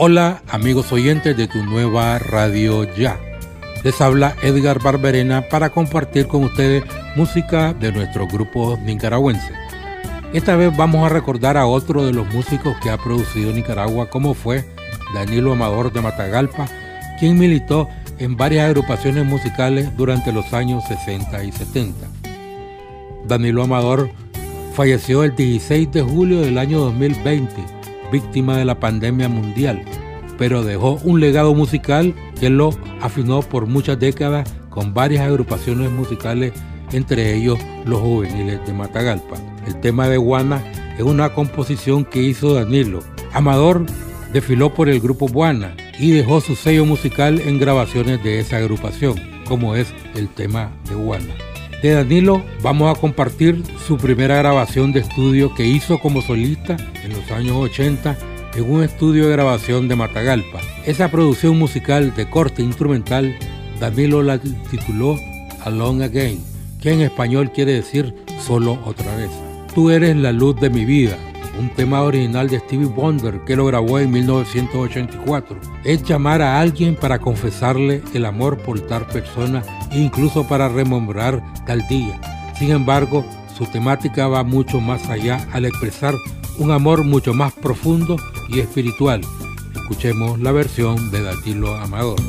Hola amigos oyentes de tu nueva radio ya. Les habla Edgar Barberena para compartir con ustedes música de nuestro grupo nicaragüense. Esta vez vamos a recordar a otro de los músicos que ha producido Nicaragua como fue Danilo Amador de Matagalpa, quien militó en varias agrupaciones musicales durante los años 60 y 70. Danilo Amador falleció el 16 de julio del año 2020 víctima de la pandemia mundial, pero dejó un legado musical que lo afinó por muchas décadas con varias agrupaciones musicales, entre ellos los juveniles de Matagalpa. El tema de Guana es una composición que hizo Danilo. Amador desfiló por el grupo Guana y dejó su sello musical en grabaciones de esa agrupación, como es el tema de Guana. De Danilo vamos a compartir su primera grabación de estudio que hizo como solista en los años 80 en un estudio de grabación de Matagalpa. Esa producción musical de corte instrumental, Danilo la tituló Alone Again, que en español quiere decir solo otra vez. Tú eres la luz de mi vida, un tema original de Stevie Wonder que lo grabó en 1984. Es llamar a alguien para confesarle el amor por tal persona e incluso para rememorar tal día. Sin embargo, su temática va mucho más allá al expresar un amor mucho más profundo y espiritual. Escuchemos la versión de Datilo Amador.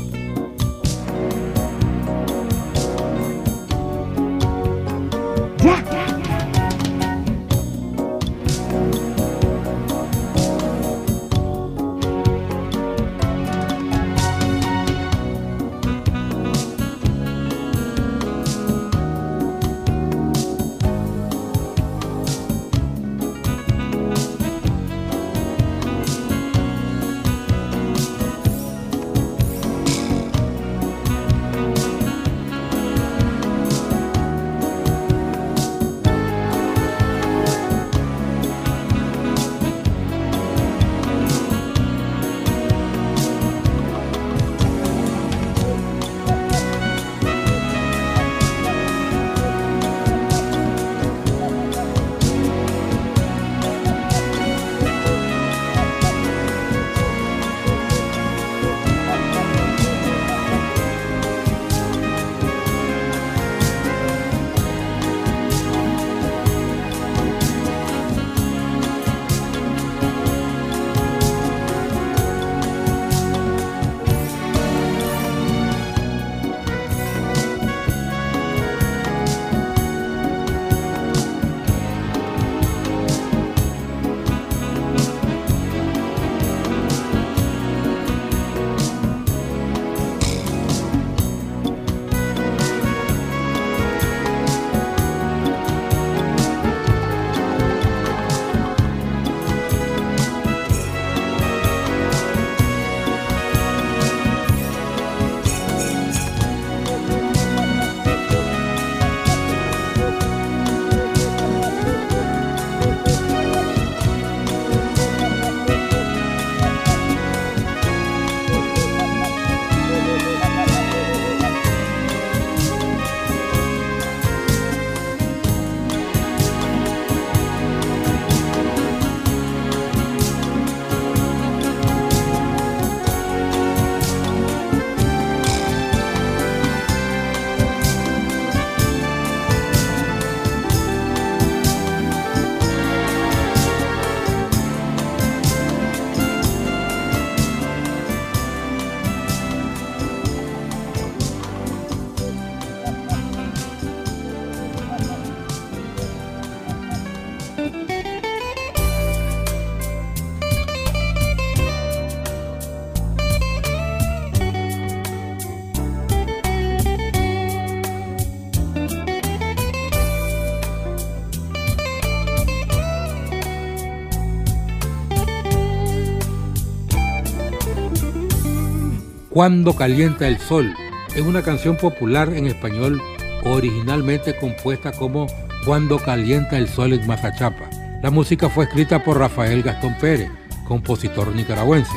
Cuando calienta el sol. Es una canción popular en español originalmente compuesta como Cuando calienta el sol en Mazachapa. La música fue escrita por Rafael Gastón Pérez, compositor nicaragüense.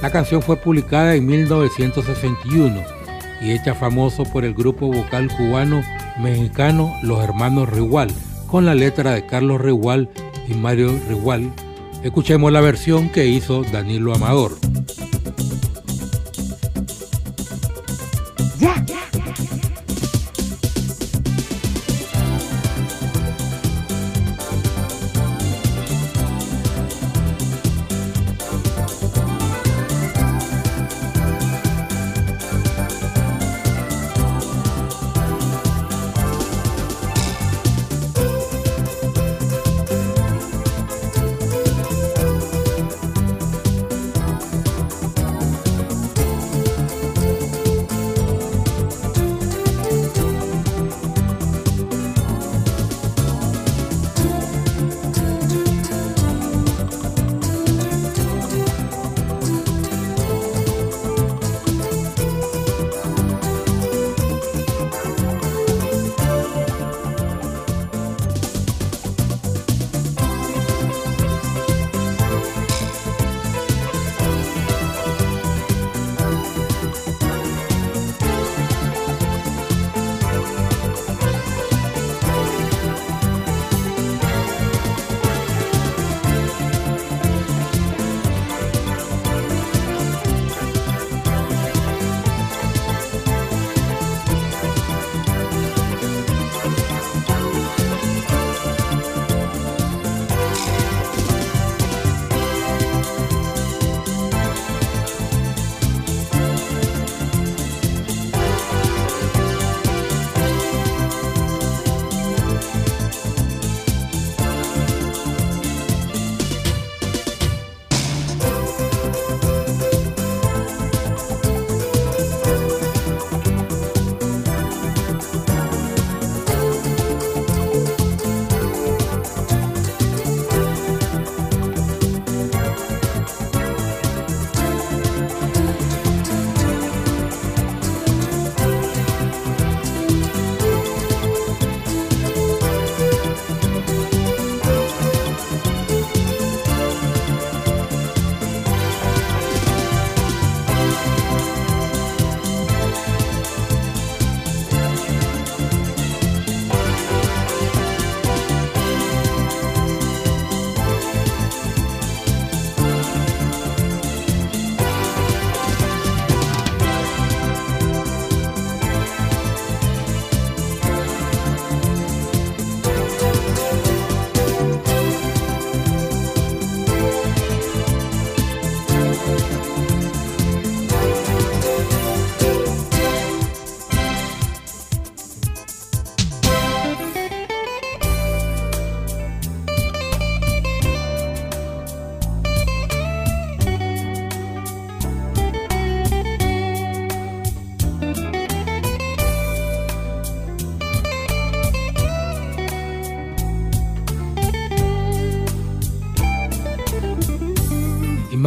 La canción fue publicada en 1961 y hecha famoso por el grupo vocal cubano mexicano Los Hermanos Rigual, con la letra de Carlos Rigual y Mario Rigual. Escuchemos la versión que hizo Danilo Amador.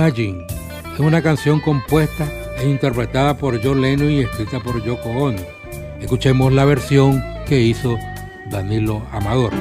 Es una canción compuesta e interpretada por John Lennon y escrita por Yoko Ono. Escuchemos la versión que hizo Danilo Amador.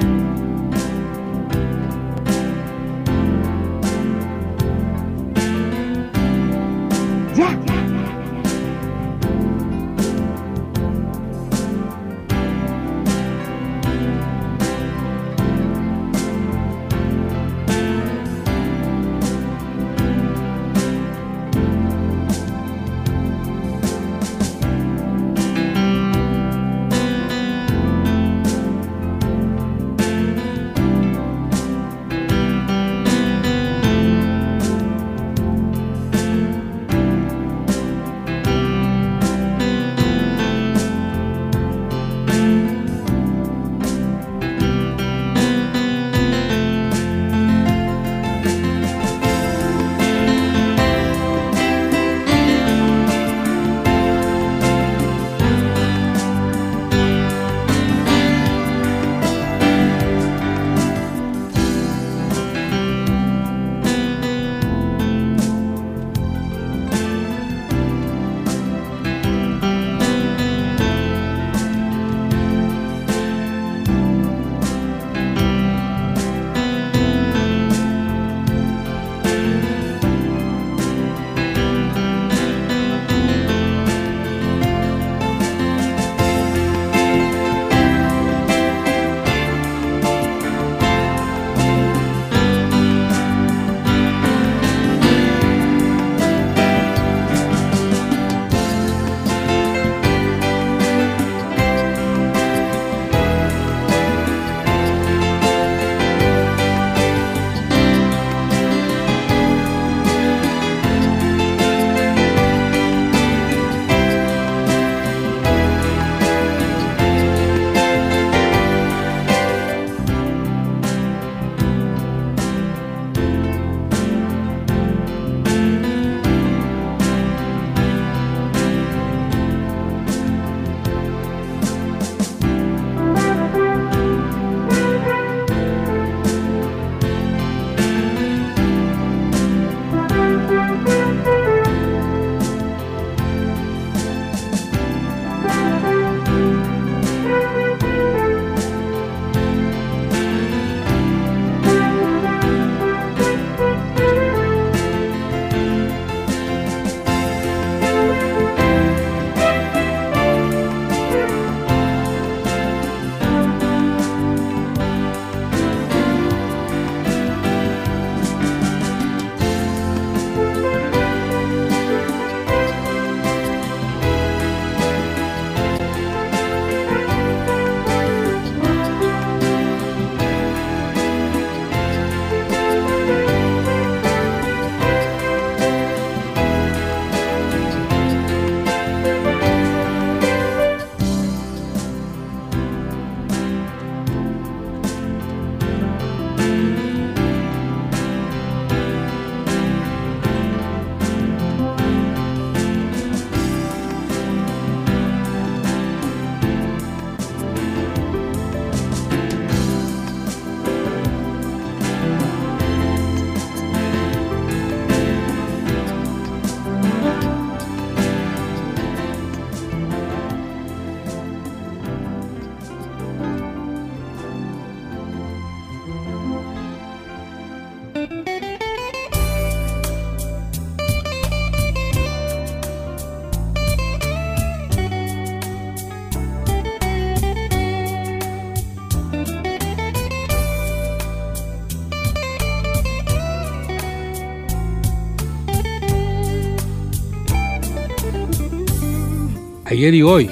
Ayer y hoy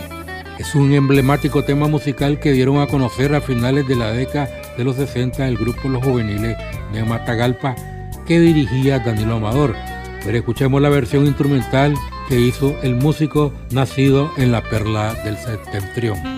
es un emblemático tema musical que dieron a conocer a finales de la década de los 60 el grupo Los Juveniles de Matagalpa que dirigía Danilo Amador. Pero escuchemos la versión instrumental que hizo el músico nacido en la perla del septentrión.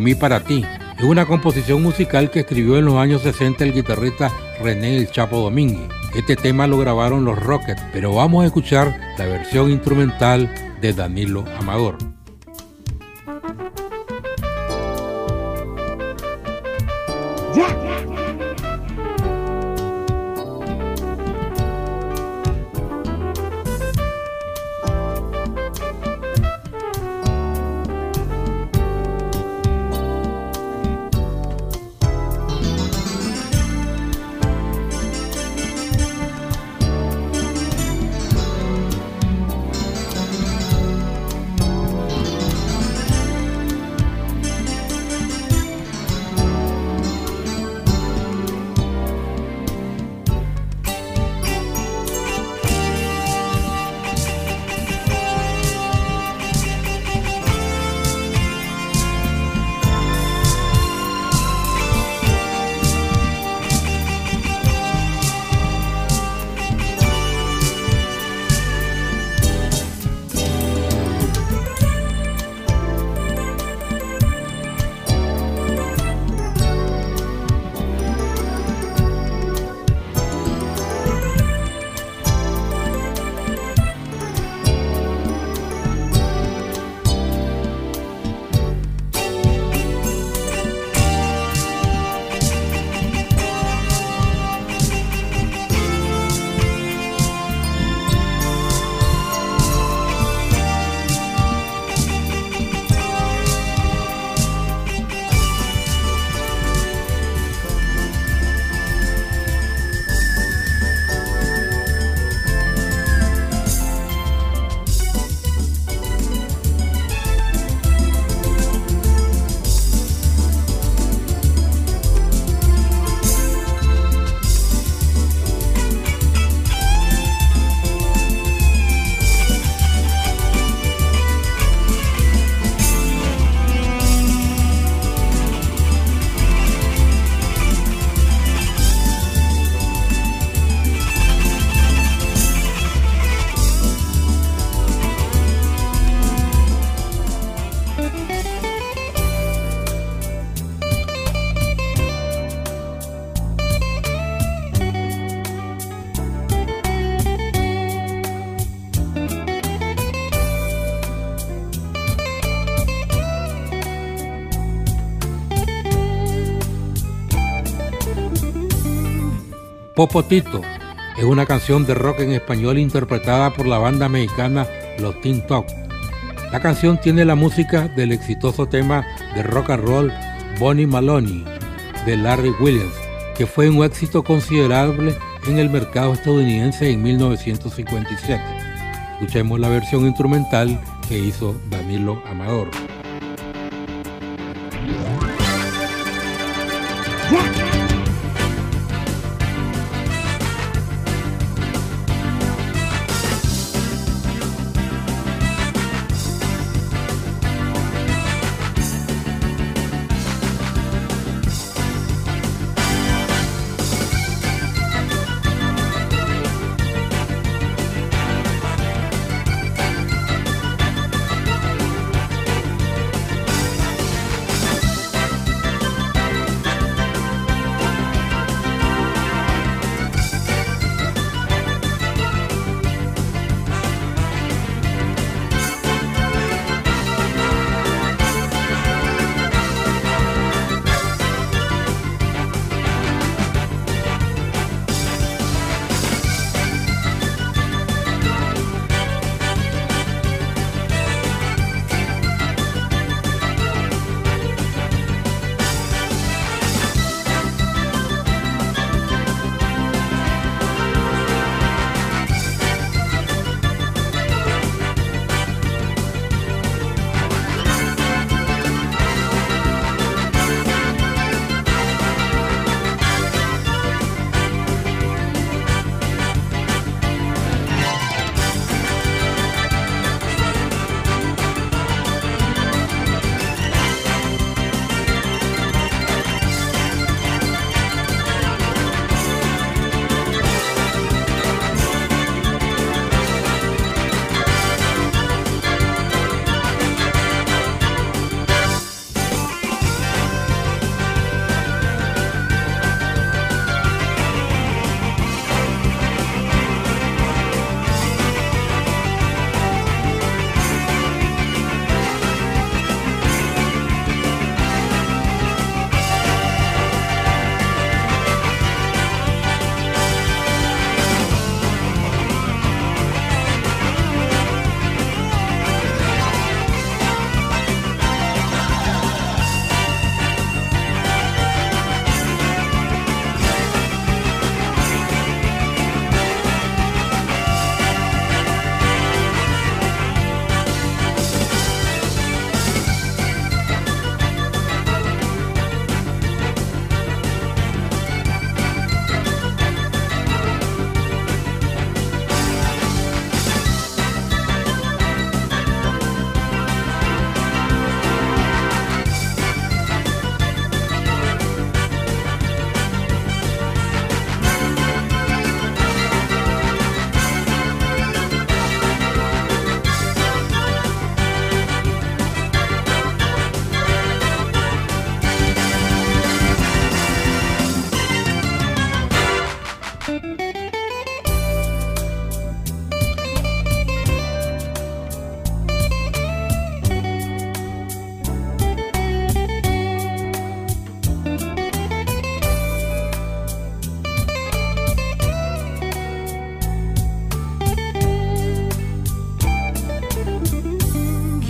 Mí para ti. Es una composición musical que escribió en los años 60 el guitarrista René El Chapo Domínguez. Este tema lo grabaron los Rockets, pero vamos a escuchar la versión instrumental de Danilo Amador. Popotito es una canción de rock en español interpretada por la banda mexicana Los Teen Talk. La canción tiene la música del exitoso tema de rock and roll Bonnie Maloney de Larry Williams, que fue un éxito considerable en el mercado estadounidense en 1957. Escuchemos la versión instrumental que hizo Danilo Amador.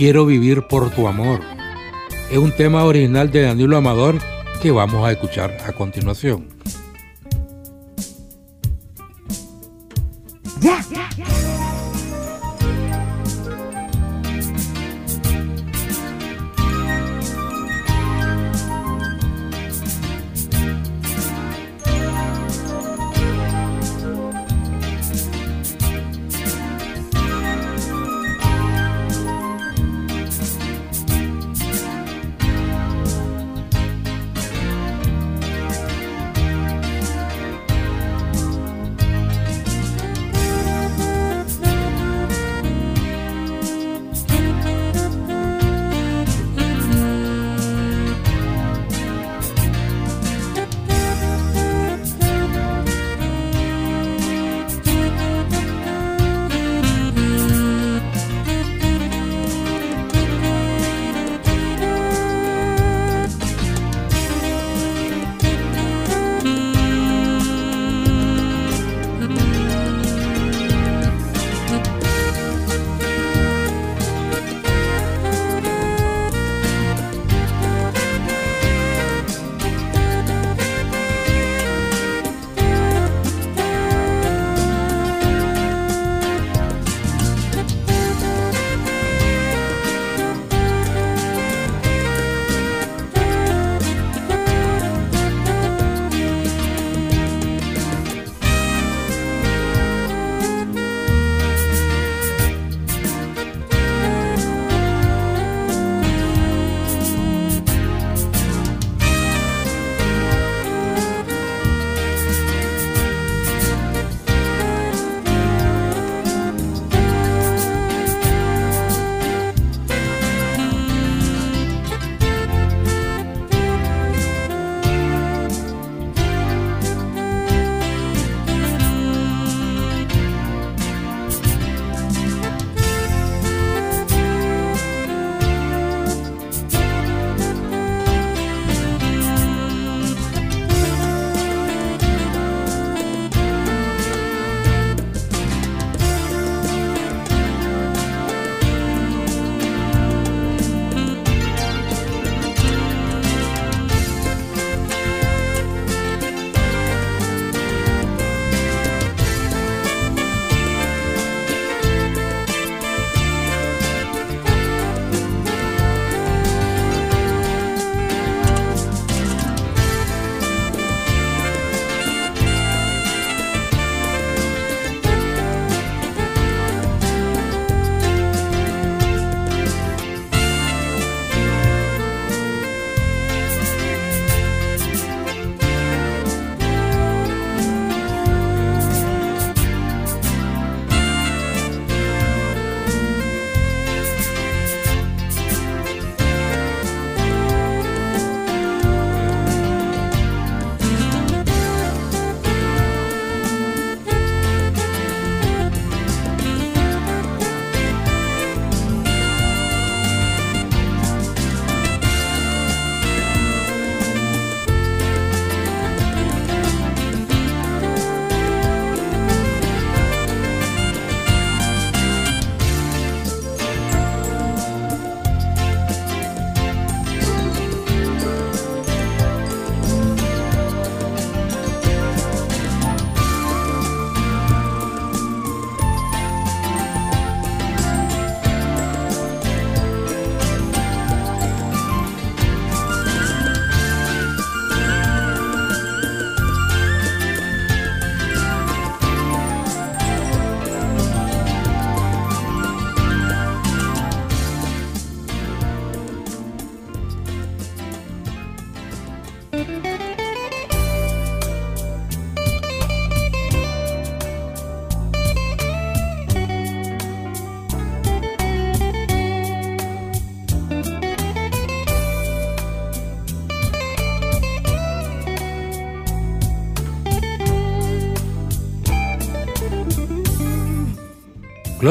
Quiero vivir por tu amor. Es un tema original de Danilo Amador que vamos a escuchar a continuación.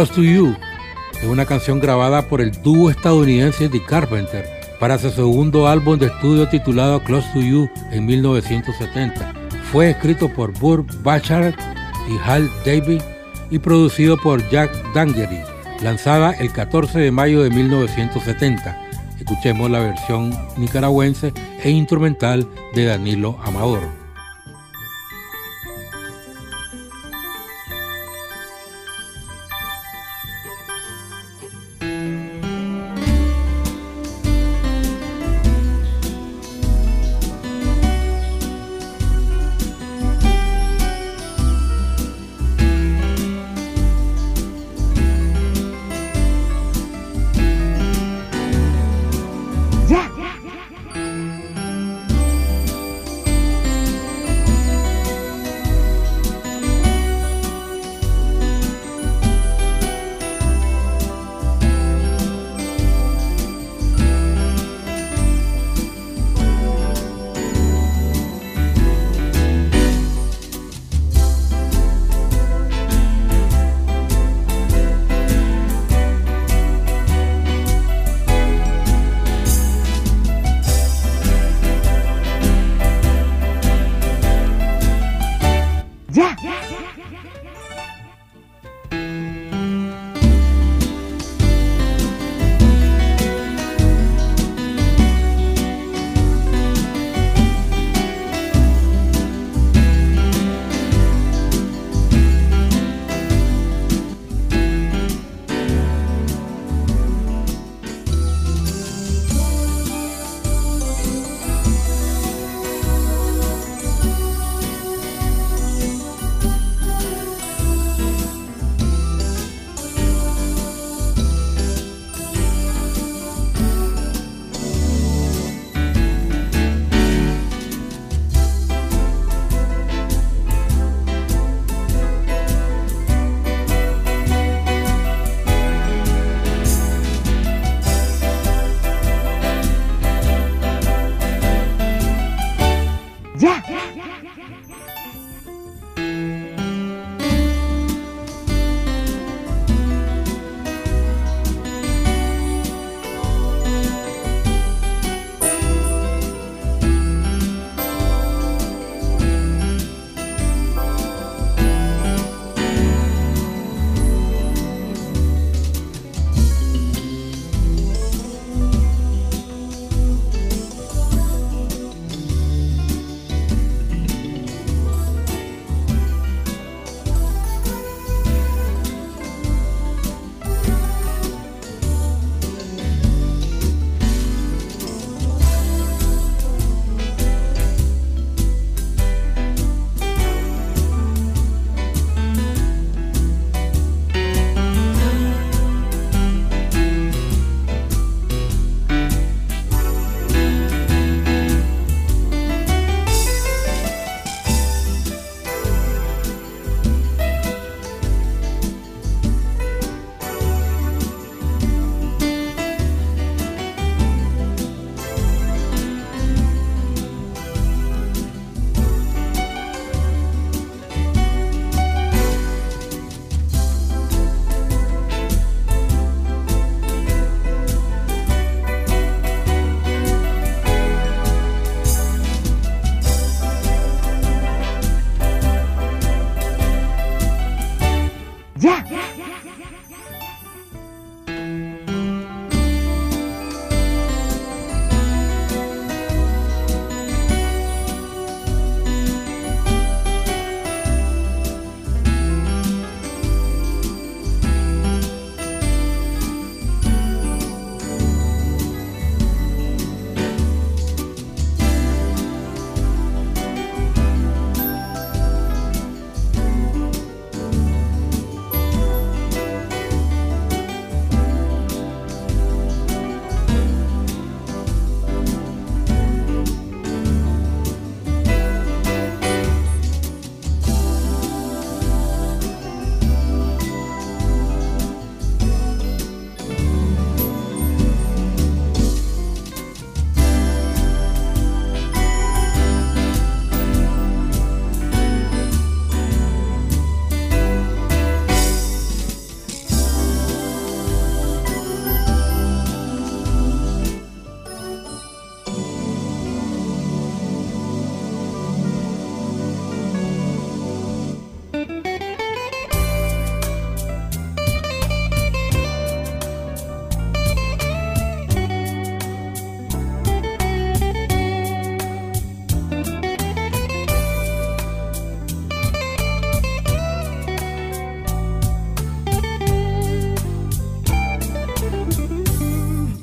Close to You es una canción grabada por el dúo estadounidense The Carpenter para su segundo álbum de estudio titulado Close to You en 1970. Fue escrito por Burr Bacharach y Hal David y producido por Jack Dangery, lanzada el 14 de mayo de 1970. Escuchemos la versión nicaragüense e instrumental de Danilo Amador.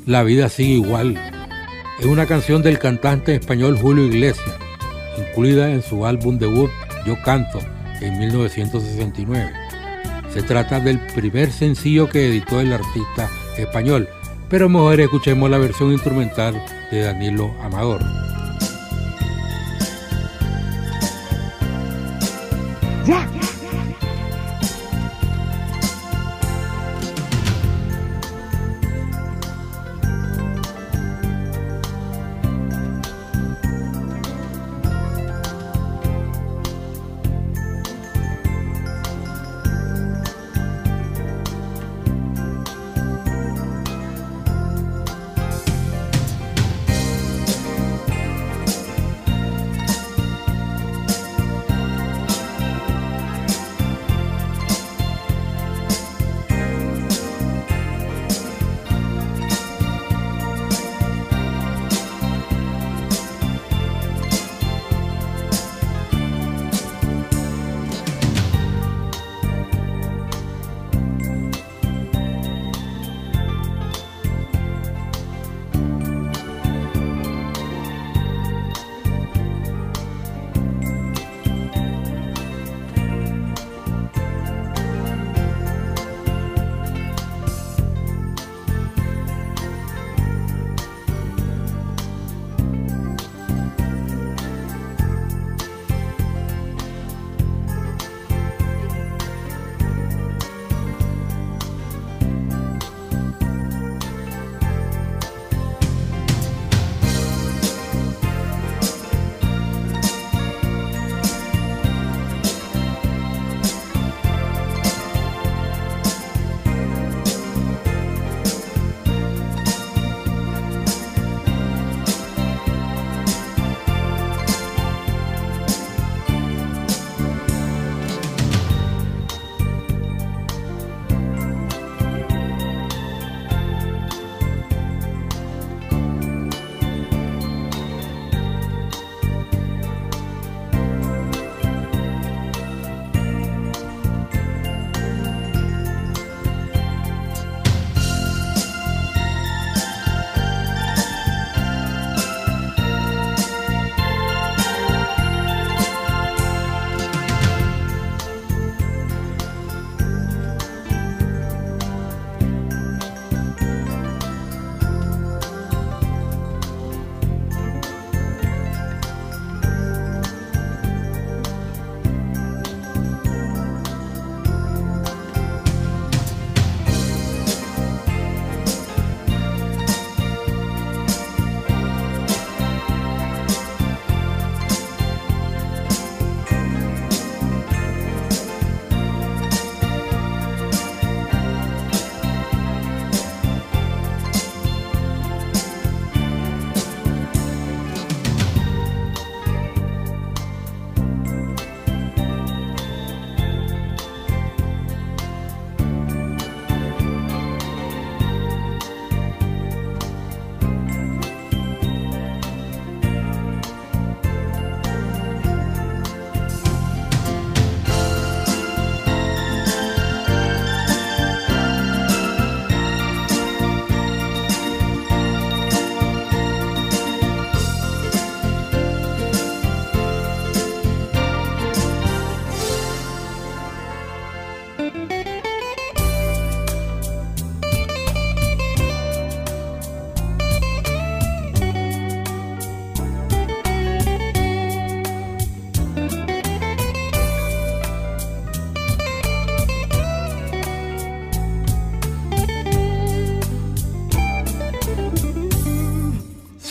La vida sigue igual. Es una canción del cantante español Julio Iglesias, incluida en su álbum debut Yo Canto en 1969. Se trata del primer sencillo que editó el artista español, pero mejor escuchemos la versión instrumental de Danilo Amador.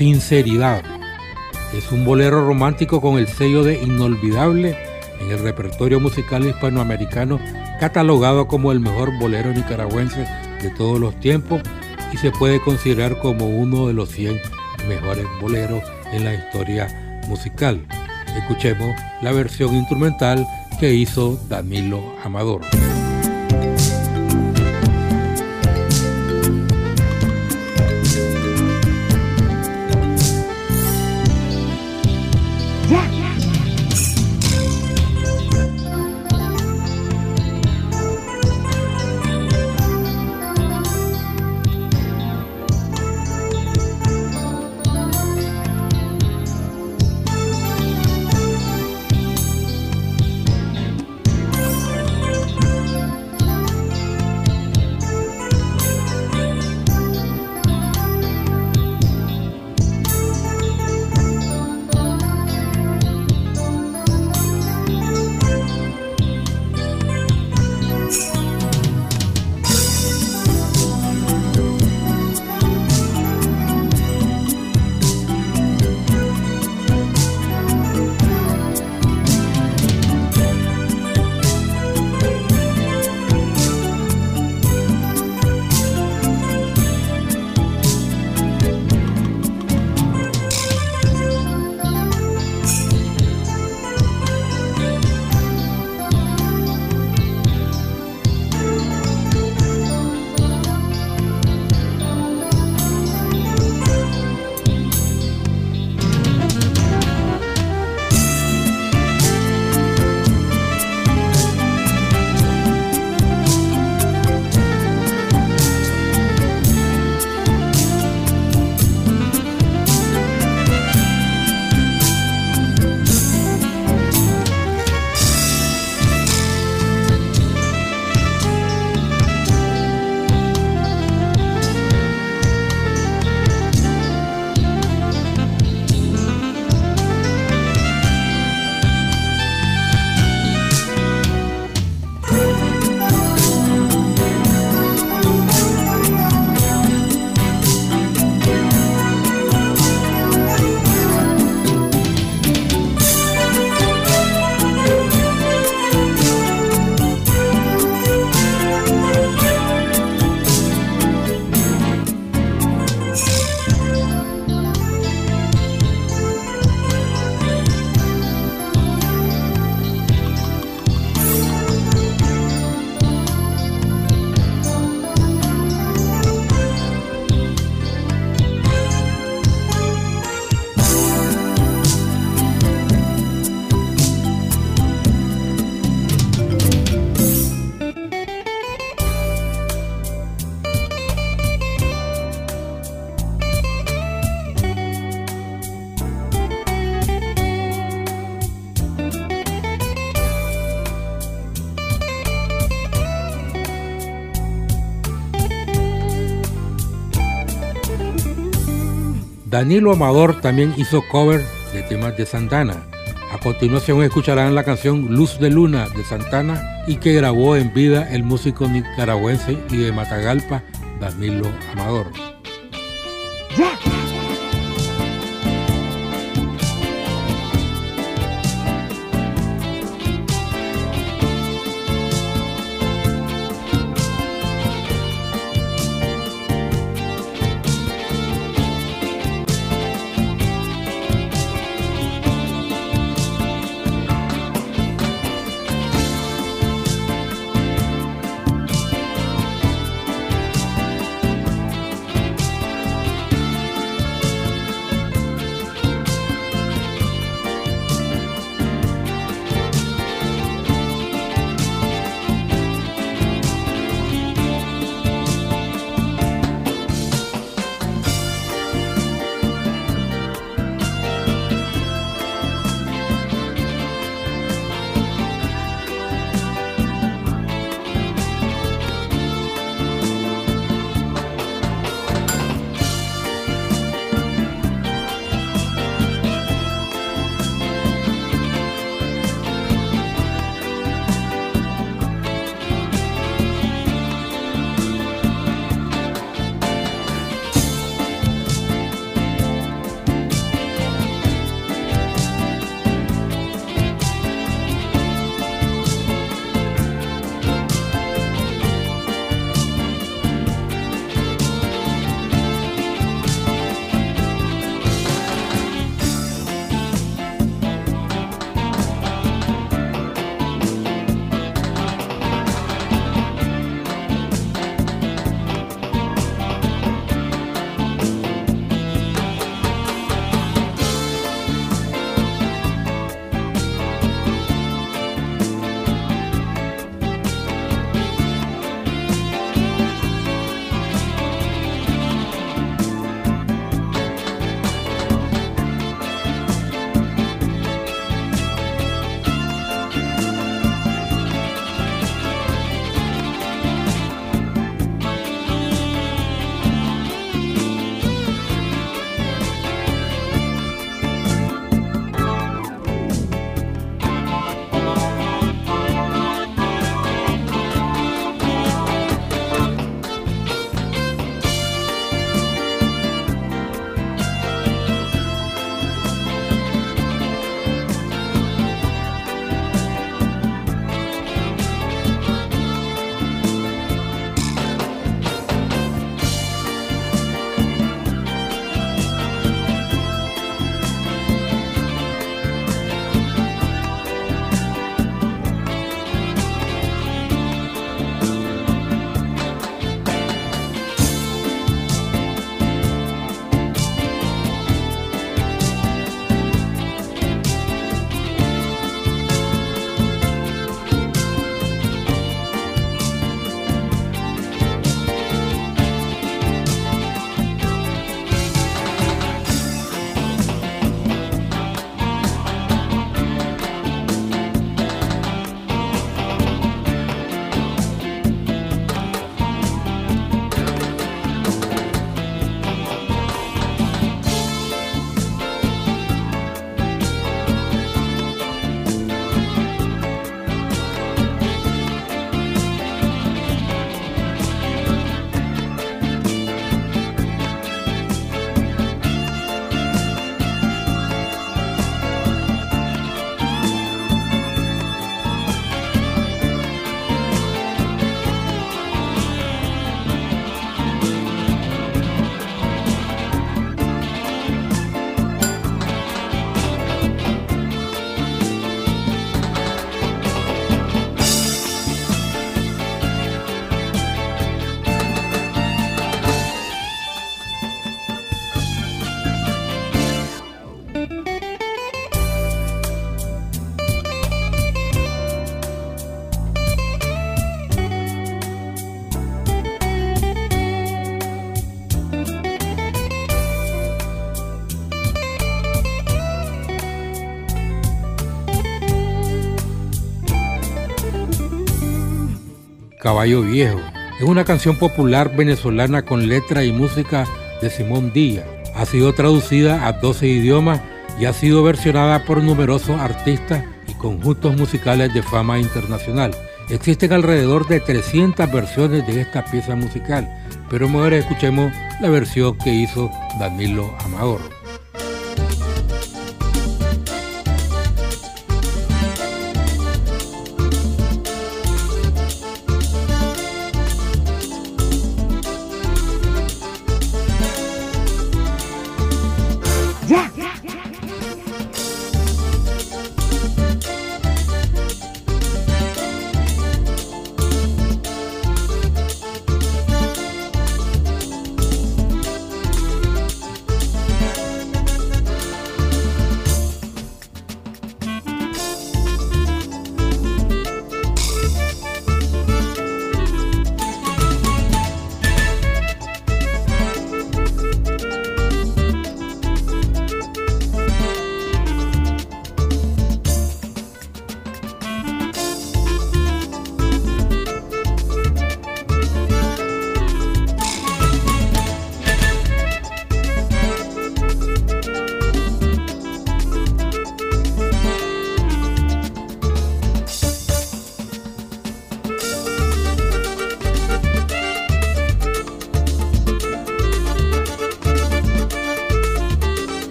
Sinceridad. Es un bolero romántico con el sello de inolvidable en el repertorio musical hispanoamericano, catalogado como el mejor bolero nicaragüense de todos los tiempos y se puede considerar como uno de los 100 mejores boleros en la historia musical. Escuchemos la versión instrumental que hizo Danilo Amador. Danilo Amador también hizo cover de temas de Santana. A continuación escucharán la canción Luz de Luna de Santana y que grabó en vida el músico nicaragüense y de Matagalpa, Danilo Amador. Caballo Viejo. Es una canción popular venezolana con letra y música de Simón Díaz. Ha sido traducida a 12 idiomas y ha sido versionada por numerosos artistas y conjuntos musicales de fama internacional. Existen alrededor de 300 versiones de esta pieza musical, pero mejor escuchemos la versión que hizo Danilo Amador.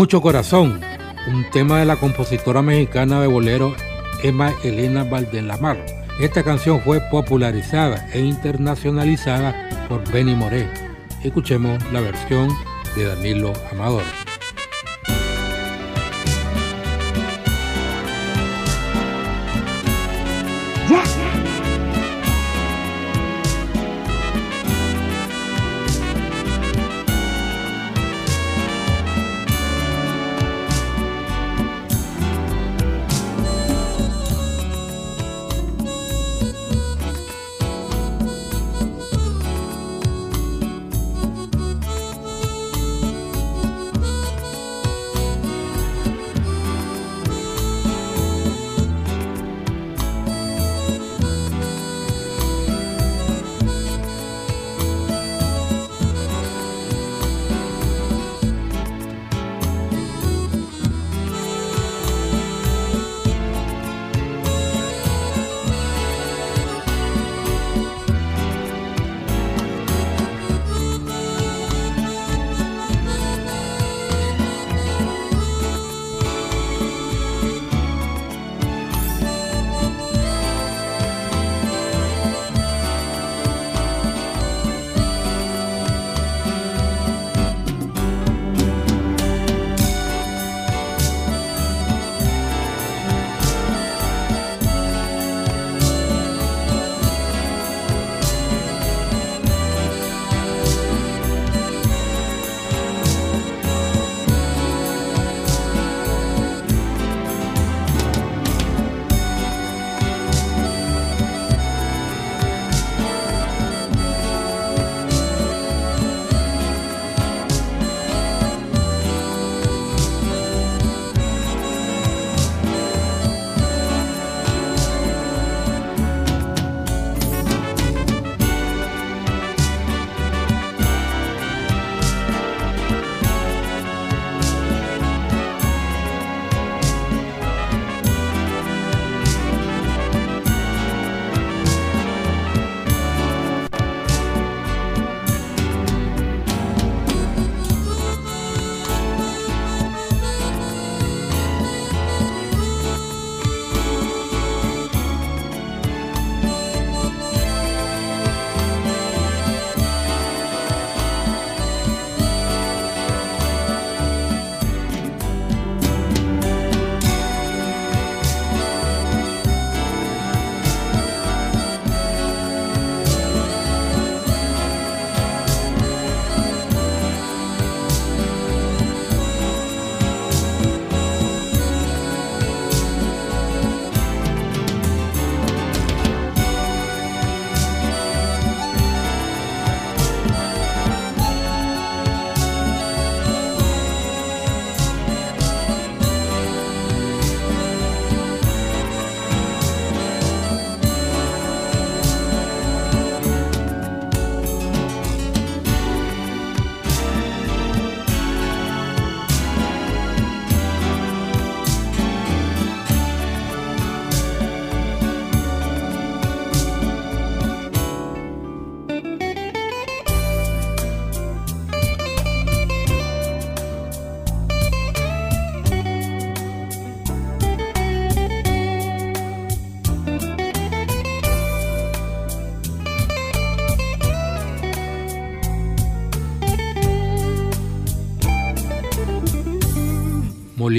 Mucho Corazón, un tema de la compositora mexicana de bolero Emma Elena Valdelamar. Esta canción fue popularizada e internacionalizada por Benny Moré. Escuchemos la versión de Danilo Amador.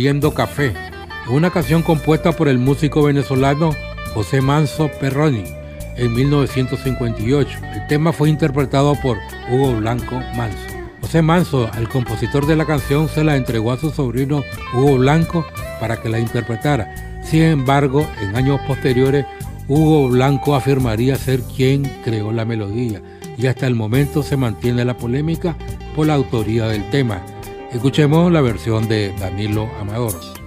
Oliendo Café, una canción compuesta por el músico venezolano José Manso Perroni en 1958. El tema fue interpretado por Hugo Blanco Manso. José Manso, el compositor de la canción, se la entregó a su sobrino Hugo Blanco para que la interpretara. Sin embargo, en años posteriores, Hugo Blanco afirmaría ser quien creó la melodía y hasta el momento se mantiene la polémica por la autoría del tema. Escuchemos la versión de Danilo Amador.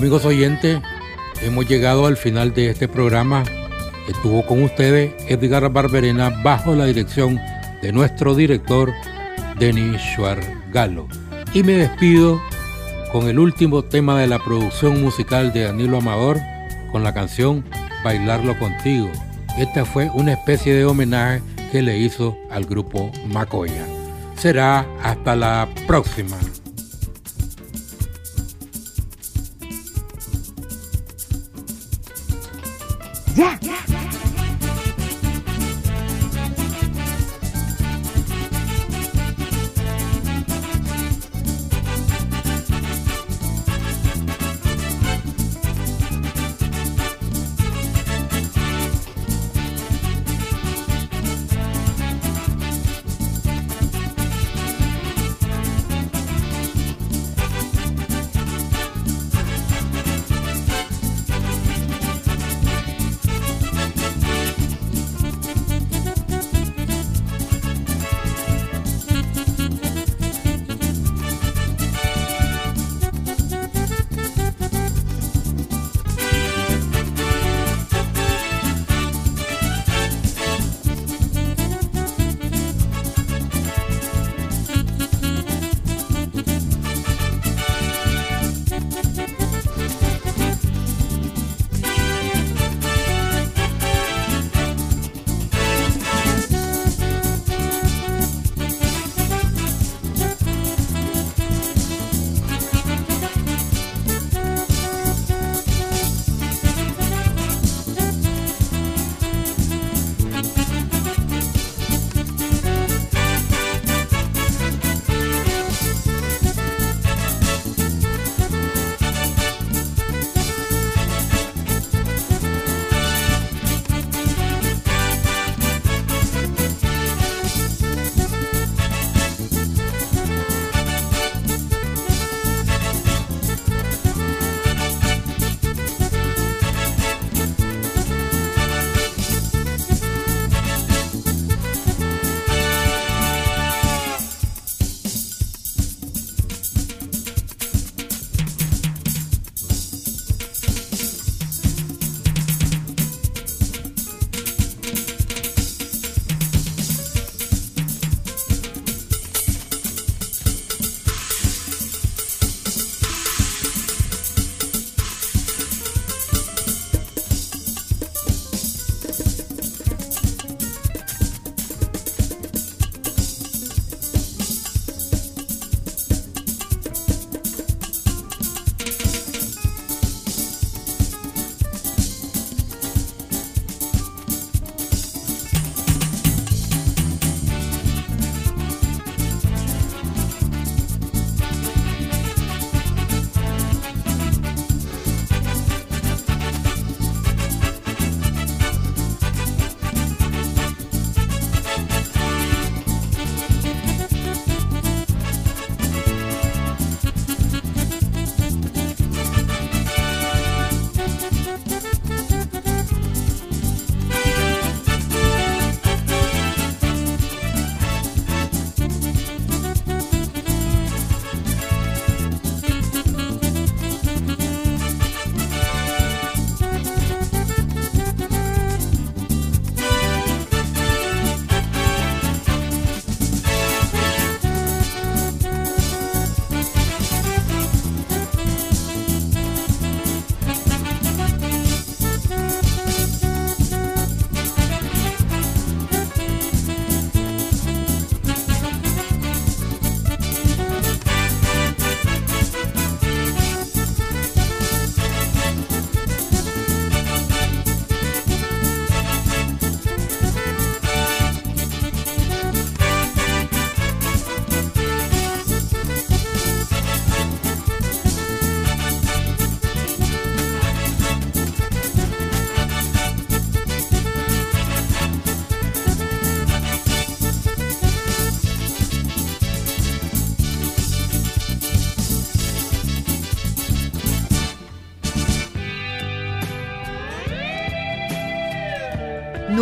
Amigos oyentes, hemos llegado al final de este programa. Estuvo con ustedes Edgar Barberena bajo la dirección de nuestro director Denis Schwargalo. Y me despido con el último tema de la producción musical de Danilo Amador con la canción Bailarlo contigo. Esta fue una especie de homenaje que le hizo al grupo Macoya. Será hasta la próxima.